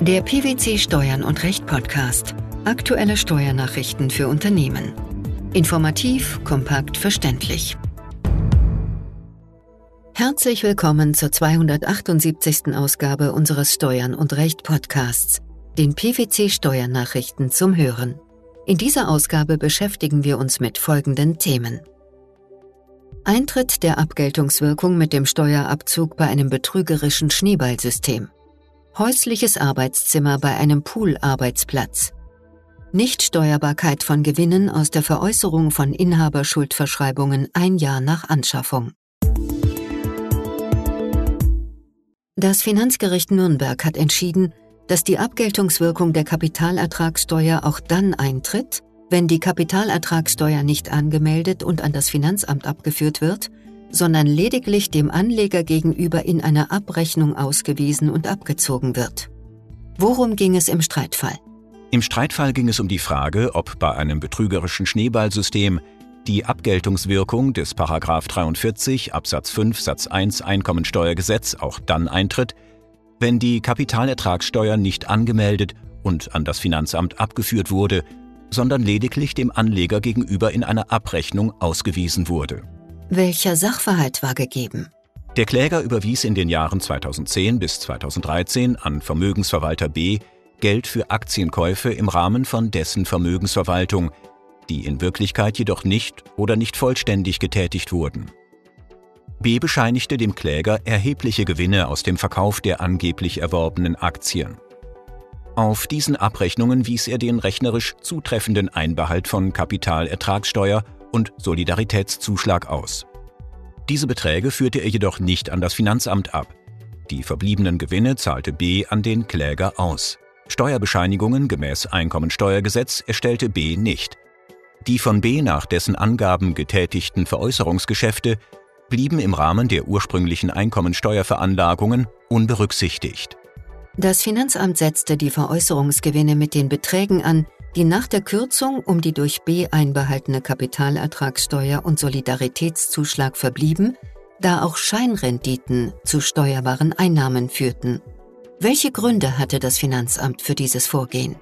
Der PwC Steuern und Recht Podcast. Aktuelle Steuernachrichten für Unternehmen. Informativ, kompakt, verständlich. Herzlich willkommen zur 278. Ausgabe unseres Steuern und Recht Podcasts, den PwC Steuernachrichten zum Hören. In dieser Ausgabe beschäftigen wir uns mit folgenden Themen. Eintritt der Abgeltungswirkung mit dem Steuerabzug bei einem betrügerischen Schneeballsystem häusliches Arbeitszimmer bei einem Poolarbeitsplatz, Nichtsteuerbarkeit von Gewinnen aus der Veräußerung von Inhaberschuldverschreibungen ein Jahr nach Anschaffung. Das Finanzgericht Nürnberg hat entschieden, dass die Abgeltungswirkung der Kapitalertragssteuer auch dann eintritt, wenn die Kapitalertragssteuer nicht angemeldet und an das Finanzamt abgeführt wird sondern lediglich dem Anleger gegenüber in einer Abrechnung ausgewiesen und abgezogen wird. Worum ging es im Streitfall? Im Streitfall ging es um die Frage, ob bei einem betrügerischen Schneeballsystem die Abgeltungswirkung des 43 Absatz 5 Satz 1 Einkommensteuergesetz auch dann eintritt, wenn die Kapitalertragssteuer nicht angemeldet und an das Finanzamt abgeführt wurde, sondern lediglich dem Anleger gegenüber in einer Abrechnung ausgewiesen wurde. Welcher Sachverhalt war gegeben? Der Kläger überwies in den Jahren 2010 bis 2013 an Vermögensverwalter B Geld für Aktienkäufe im Rahmen von dessen Vermögensverwaltung, die in Wirklichkeit jedoch nicht oder nicht vollständig getätigt wurden. B bescheinigte dem Kläger erhebliche Gewinne aus dem Verkauf der angeblich erworbenen Aktien. Auf diesen Abrechnungen wies er den rechnerisch zutreffenden Einbehalt von Kapitalertragssteuer und Solidaritätszuschlag aus. Diese Beträge führte er jedoch nicht an das Finanzamt ab. Die verbliebenen Gewinne zahlte B an den Kläger aus. Steuerbescheinigungen gemäß Einkommensteuergesetz erstellte B nicht. Die von B nach dessen Angaben getätigten Veräußerungsgeschäfte blieben im Rahmen der ursprünglichen Einkommensteuerveranlagungen unberücksichtigt. Das Finanzamt setzte die Veräußerungsgewinne mit den Beträgen an, die nach der Kürzung um die durch B einbehaltene Kapitalertragssteuer und Solidaritätszuschlag verblieben, da auch Scheinrenditen zu steuerbaren Einnahmen führten. Welche Gründe hatte das Finanzamt für dieses Vorgehen?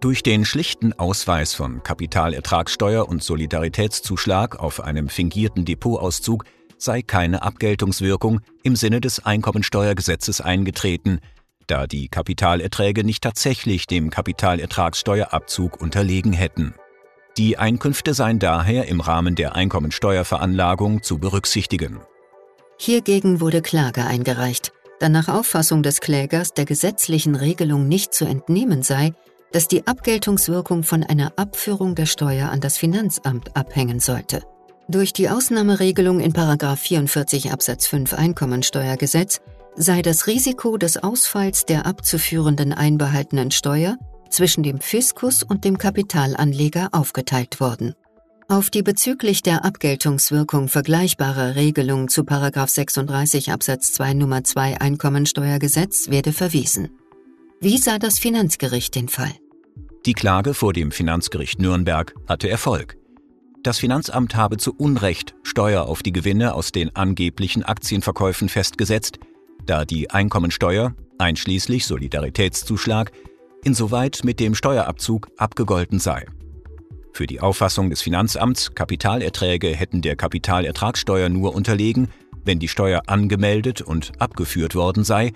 Durch den schlichten Ausweis von Kapitalertragssteuer und Solidaritätszuschlag auf einem fingierten Depotauszug sei keine Abgeltungswirkung im Sinne des Einkommensteuergesetzes eingetreten, da die Kapitalerträge nicht tatsächlich dem Kapitalertragssteuerabzug unterlegen hätten. Die Einkünfte seien daher im Rahmen der Einkommensteuerveranlagung zu berücksichtigen. Hiergegen wurde Klage eingereicht, da nach Auffassung des Klägers der gesetzlichen Regelung nicht zu entnehmen sei, dass die Abgeltungswirkung von einer Abführung der Steuer an das Finanzamt abhängen sollte. Durch die Ausnahmeregelung in 44 Absatz 5 Einkommensteuergesetz sei das Risiko des Ausfalls der abzuführenden einbehaltenen Steuer zwischen dem Fiskus und dem Kapitalanleger aufgeteilt worden. Auf die bezüglich der Abgeltungswirkung vergleichbare Regelung zu 36 Absatz 2 Nummer 2 Einkommensteuergesetz werde verwiesen. Wie sah das Finanzgericht den Fall? Die Klage vor dem Finanzgericht Nürnberg hatte Erfolg. Das Finanzamt habe zu Unrecht Steuer auf die Gewinne aus den angeblichen Aktienverkäufen festgesetzt, da die Einkommensteuer, einschließlich Solidaritätszuschlag, insoweit mit dem Steuerabzug abgegolten sei. Für die Auffassung des Finanzamts, Kapitalerträge hätten der Kapitalertragssteuer nur unterlegen, wenn die Steuer angemeldet und abgeführt worden sei,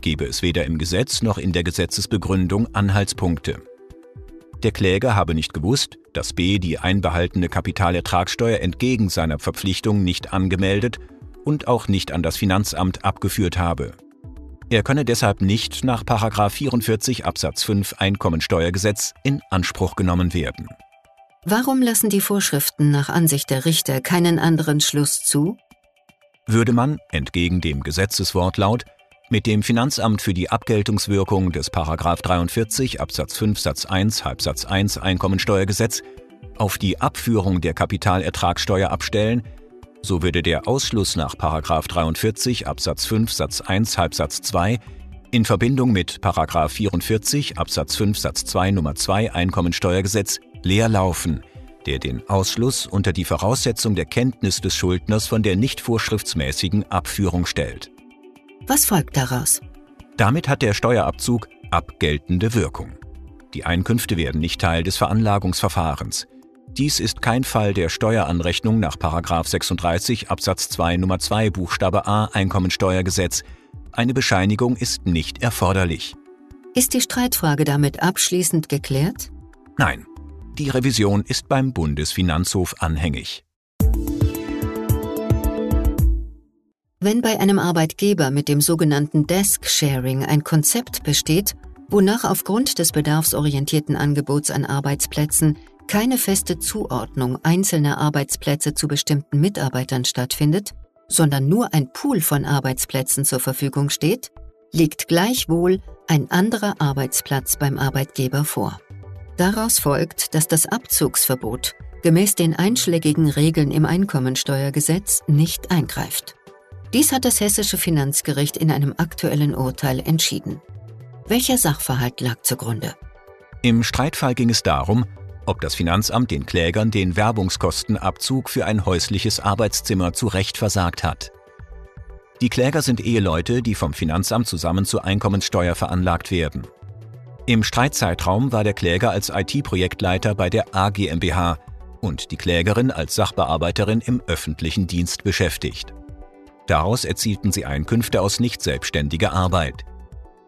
gebe es weder im Gesetz noch in der Gesetzesbegründung Anhaltspunkte. Der Kläger habe nicht gewusst, dass B die einbehaltene Kapitalertragssteuer entgegen seiner Verpflichtung nicht angemeldet und auch nicht an das Finanzamt abgeführt habe. Er könne deshalb nicht nach 44 Absatz 5 Einkommensteuergesetz in Anspruch genommen werden. Warum lassen die Vorschriften nach Ansicht der Richter keinen anderen Schluss zu? Würde man, entgegen dem Gesetzeswortlaut, mit dem Finanzamt für die Abgeltungswirkung des 43 Absatz 5 Satz 1 Halbsatz 1 Einkommensteuergesetz auf die Abführung der Kapitalertragssteuer abstellen, so würde der Ausschluss nach 43 Absatz 5 Satz 1 Halbsatz 2 in Verbindung mit 44 Absatz 5 Satz 2 Nummer 2 Einkommensteuergesetz leer laufen, der den Ausschluss unter die Voraussetzung der Kenntnis des Schuldners von der nicht vorschriftsmäßigen Abführung stellt. Was folgt daraus? Damit hat der Steuerabzug abgeltende Wirkung. Die Einkünfte werden nicht Teil des Veranlagungsverfahrens. Dies ist kein Fall der Steueranrechnung nach 36 Absatz 2 Nummer 2 Buchstabe a Einkommensteuergesetz. Eine Bescheinigung ist nicht erforderlich. Ist die Streitfrage damit abschließend geklärt? Nein, die Revision ist beim Bundesfinanzhof anhängig. Wenn bei einem Arbeitgeber mit dem sogenannten Desk Sharing ein Konzept besteht, wonach aufgrund des bedarfsorientierten Angebots an Arbeitsplätzen keine feste Zuordnung einzelner Arbeitsplätze zu bestimmten Mitarbeitern stattfindet, sondern nur ein Pool von Arbeitsplätzen zur Verfügung steht, liegt gleichwohl ein anderer Arbeitsplatz beim Arbeitgeber vor. Daraus folgt, dass das Abzugsverbot gemäß den einschlägigen Regeln im Einkommensteuergesetz nicht eingreift. Dies hat das hessische Finanzgericht in einem aktuellen Urteil entschieden. Welcher Sachverhalt lag zugrunde? Im Streitfall ging es darum, ob das Finanzamt den Klägern den Werbungskostenabzug für ein häusliches Arbeitszimmer zu Recht versagt hat. Die Kläger sind Eheleute, die vom Finanzamt zusammen zur Einkommenssteuer veranlagt werden. Im Streitzeitraum war der Kläger als IT-Projektleiter bei der AGMBH und die Klägerin als Sachbearbeiterin im öffentlichen Dienst beschäftigt. Daraus erzielten sie Einkünfte aus nicht selbstständiger Arbeit.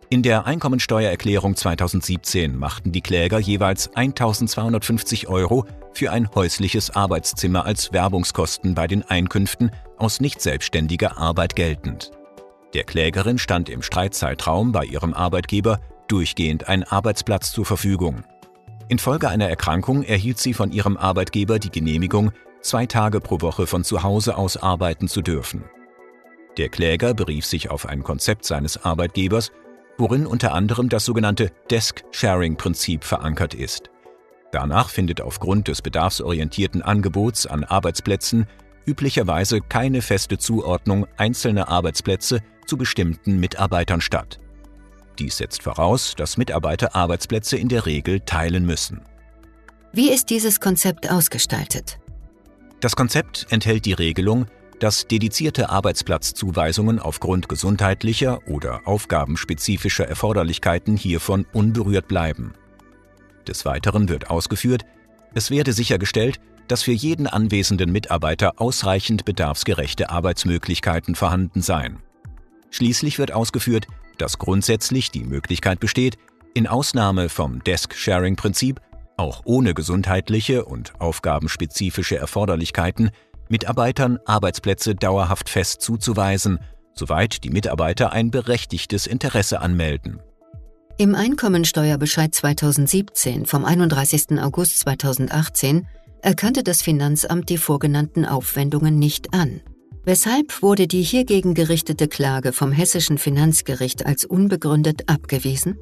In der Einkommensteuererklärung 2017 machten die Kläger jeweils 1250 Euro für ein häusliches Arbeitszimmer als Werbungskosten bei den Einkünften aus nicht selbstständiger Arbeit geltend. Der Klägerin stand im Streitzeitraum bei ihrem Arbeitgeber durchgehend ein Arbeitsplatz zur Verfügung. Infolge einer Erkrankung erhielt sie von ihrem Arbeitgeber die Genehmigung, zwei Tage pro Woche von zu Hause aus arbeiten zu dürfen. Der Kläger berief sich auf ein Konzept seines Arbeitgebers worin unter anderem das sogenannte Desk-Sharing-Prinzip verankert ist. Danach findet aufgrund des bedarfsorientierten Angebots an Arbeitsplätzen üblicherweise keine feste Zuordnung einzelner Arbeitsplätze zu bestimmten Mitarbeitern statt. Dies setzt voraus, dass Mitarbeiter Arbeitsplätze in der Regel teilen müssen. Wie ist dieses Konzept ausgestaltet? Das Konzept enthält die Regelung, dass dedizierte Arbeitsplatzzuweisungen aufgrund gesundheitlicher oder aufgabenspezifischer Erforderlichkeiten hiervon unberührt bleiben. Des Weiteren wird ausgeführt, es werde sichergestellt, dass für jeden anwesenden Mitarbeiter ausreichend bedarfsgerechte Arbeitsmöglichkeiten vorhanden seien. Schließlich wird ausgeführt, dass grundsätzlich die Möglichkeit besteht, in Ausnahme vom Desk-Sharing-Prinzip auch ohne gesundheitliche und aufgabenspezifische Erforderlichkeiten Mitarbeitern Arbeitsplätze dauerhaft fest zuzuweisen, soweit die Mitarbeiter ein berechtigtes Interesse anmelden. Im Einkommensteuerbescheid 2017 vom 31. August 2018 erkannte das Finanzamt die vorgenannten Aufwendungen nicht an. Weshalb wurde die hiergegen gerichtete Klage vom hessischen Finanzgericht als unbegründet abgewiesen?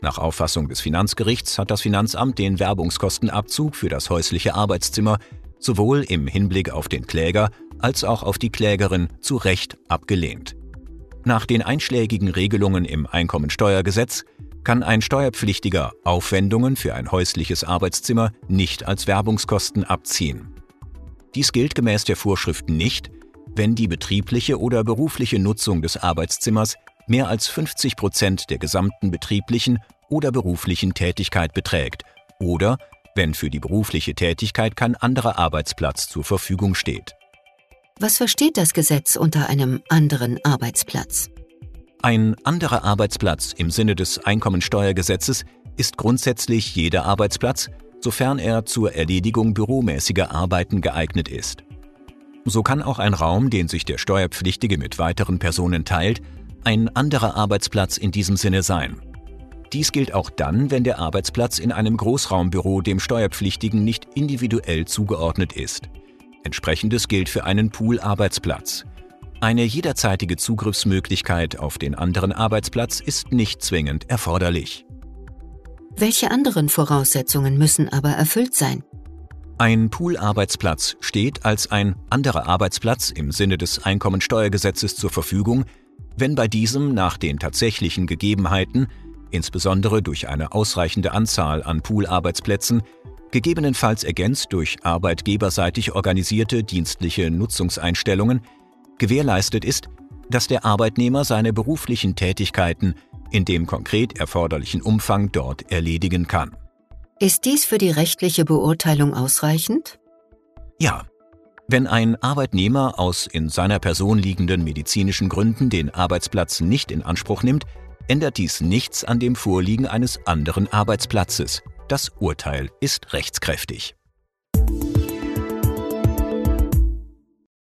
Nach Auffassung des Finanzgerichts hat das Finanzamt den Werbungskostenabzug für das häusliche Arbeitszimmer sowohl im Hinblick auf den Kläger als auch auf die Klägerin zu Recht abgelehnt. Nach den einschlägigen Regelungen im Einkommensteuergesetz kann ein Steuerpflichtiger Aufwendungen für ein häusliches Arbeitszimmer nicht als Werbungskosten abziehen. Dies gilt gemäß der Vorschriften nicht, wenn die betriebliche oder berufliche Nutzung des Arbeitszimmers mehr als 50 Prozent der gesamten betrieblichen oder beruflichen Tätigkeit beträgt oder wenn für die berufliche Tätigkeit kein anderer Arbeitsplatz zur Verfügung steht. Was versteht das Gesetz unter einem anderen Arbeitsplatz? Ein anderer Arbeitsplatz im Sinne des Einkommensteuergesetzes ist grundsätzlich jeder Arbeitsplatz, sofern er zur Erledigung büromäßiger Arbeiten geeignet ist. So kann auch ein Raum, den sich der Steuerpflichtige mit weiteren Personen teilt, ein anderer Arbeitsplatz in diesem Sinne sein. Dies gilt auch dann, wenn der Arbeitsplatz in einem Großraumbüro dem Steuerpflichtigen nicht individuell zugeordnet ist. Entsprechendes gilt für einen Pool-Arbeitsplatz. Eine jederzeitige Zugriffsmöglichkeit auf den anderen Arbeitsplatz ist nicht zwingend erforderlich. Welche anderen Voraussetzungen müssen aber erfüllt sein? Ein Pool-Arbeitsplatz steht als ein anderer Arbeitsplatz im Sinne des Einkommensteuergesetzes zur Verfügung, wenn bei diesem nach den tatsächlichen Gegebenheiten insbesondere durch eine ausreichende Anzahl an Poolarbeitsplätzen, gegebenenfalls ergänzt durch arbeitgeberseitig organisierte dienstliche Nutzungseinstellungen, gewährleistet ist, dass der Arbeitnehmer seine beruflichen Tätigkeiten in dem konkret erforderlichen Umfang dort erledigen kann. Ist dies für die rechtliche Beurteilung ausreichend? Ja. Wenn ein Arbeitnehmer aus in seiner Person liegenden medizinischen Gründen den Arbeitsplatz nicht in Anspruch nimmt, ändert dies nichts an dem Vorliegen eines anderen Arbeitsplatzes. Das Urteil ist rechtskräftig.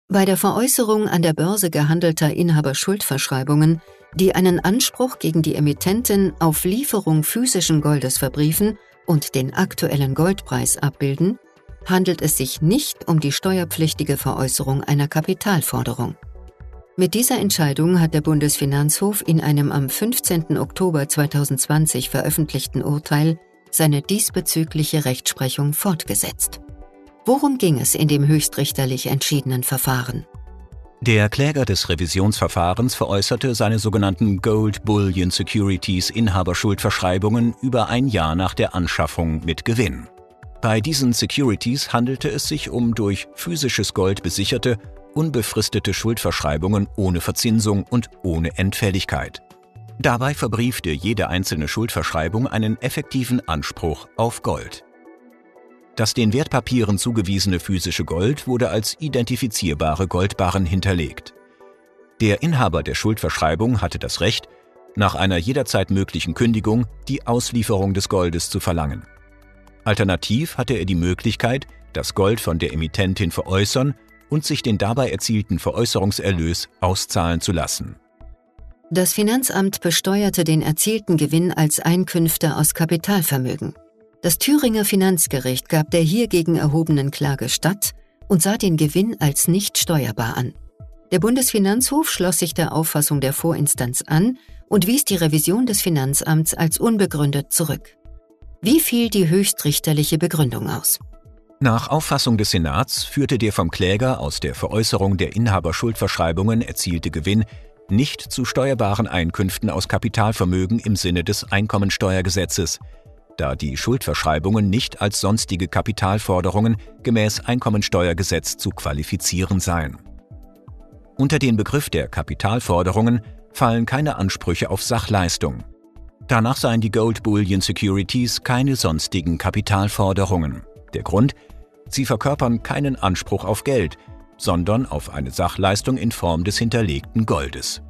Bei der Veräußerung an der Börse gehandelter Inhaberschuldverschreibungen, die einen Anspruch gegen die Emittentin auf Lieferung physischen Goldes verbriefen und den aktuellen Goldpreis abbilden, handelt es sich nicht um die steuerpflichtige Veräußerung einer Kapitalforderung. Mit dieser Entscheidung hat der Bundesfinanzhof in einem am 15. Oktober 2020 veröffentlichten Urteil seine diesbezügliche Rechtsprechung fortgesetzt. Worum ging es in dem höchstrichterlich entschiedenen Verfahren? Der Kläger des Revisionsverfahrens veräußerte seine sogenannten Gold Bullion Securities Inhaberschuldverschreibungen über ein Jahr nach der Anschaffung mit Gewinn. Bei diesen Securities handelte es sich um durch physisches Gold besicherte, unbefristete Schuldverschreibungen ohne Verzinsung und ohne Entfälligkeit. Dabei verbriefte jede einzelne Schuldverschreibung einen effektiven Anspruch auf Gold. Das den Wertpapieren zugewiesene physische Gold wurde als identifizierbare Goldbarren hinterlegt. Der Inhaber der Schuldverschreibung hatte das Recht, nach einer jederzeit möglichen Kündigung die Auslieferung des Goldes zu verlangen. Alternativ hatte er die Möglichkeit, das Gold von der Emittentin veräußern und sich den dabei erzielten Veräußerungserlös auszahlen zu lassen. Das Finanzamt besteuerte den erzielten Gewinn als Einkünfte aus Kapitalvermögen. Das Thüringer Finanzgericht gab der hiergegen erhobenen Klage statt und sah den Gewinn als nicht steuerbar an. Der Bundesfinanzhof schloss sich der Auffassung der Vorinstanz an und wies die Revision des Finanzamts als unbegründet zurück. Wie fiel die höchstrichterliche Begründung aus? Nach Auffassung des Senats führte der vom Kläger aus der Veräußerung der Inhaberschuldverschreibungen erzielte Gewinn nicht zu steuerbaren Einkünften aus Kapitalvermögen im Sinne des Einkommensteuergesetzes, da die Schuldverschreibungen nicht als sonstige Kapitalforderungen gemäß Einkommensteuergesetz zu qualifizieren seien. Unter den Begriff der Kapitalforderungen fallen keine Ansprüche auf Sachleistung. Danach seien die Gold Bullion Securities keine sonstigen Kapitalforderungen. Der Grund? Sie verkörpern keinen Anspruch auf Geld, sondern auf eine Sachleistung in Form des hinterlegten Goldes.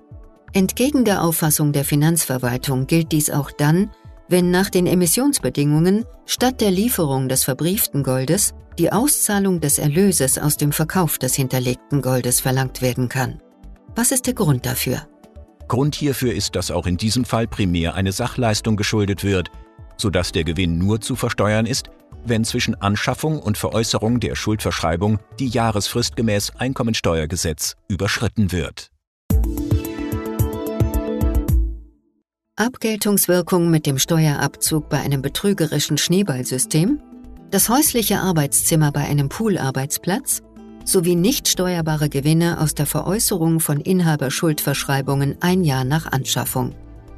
Entgegen der Auffassung der Finanzverwaltung gilt dies auch dann, wenn nach den Emissionsbedingungen statt der Lieferung des verbrieften Goldes die Auszahlung des Erlöses aus dem Verkauf des hinterlegten Goldes verlangt werden kann. Was ist der Grund dafür? Grund hierfür ist, dass auch in diesem Fall primär eine Sachleistung geschuldet wird, sodass der Gewinn nur zu versteuern ist, wenn zwischen Anschaffung und Veräußerung der Schuldverschreibung die Jahresfrist gemäß Einkommensteuergesetz überschritten wird. Abgeltungswirkung mit dem Steuerabzug bei einem betrügerischen Schneeballsystem, das häusliche Arbeitszimmer bei einem Poolarbeitsplatz sowie nicht steuerbare Gewinne aus der Veräußerung von Inhaberschuldverschreibungen ein Jahr nach Anschaffung.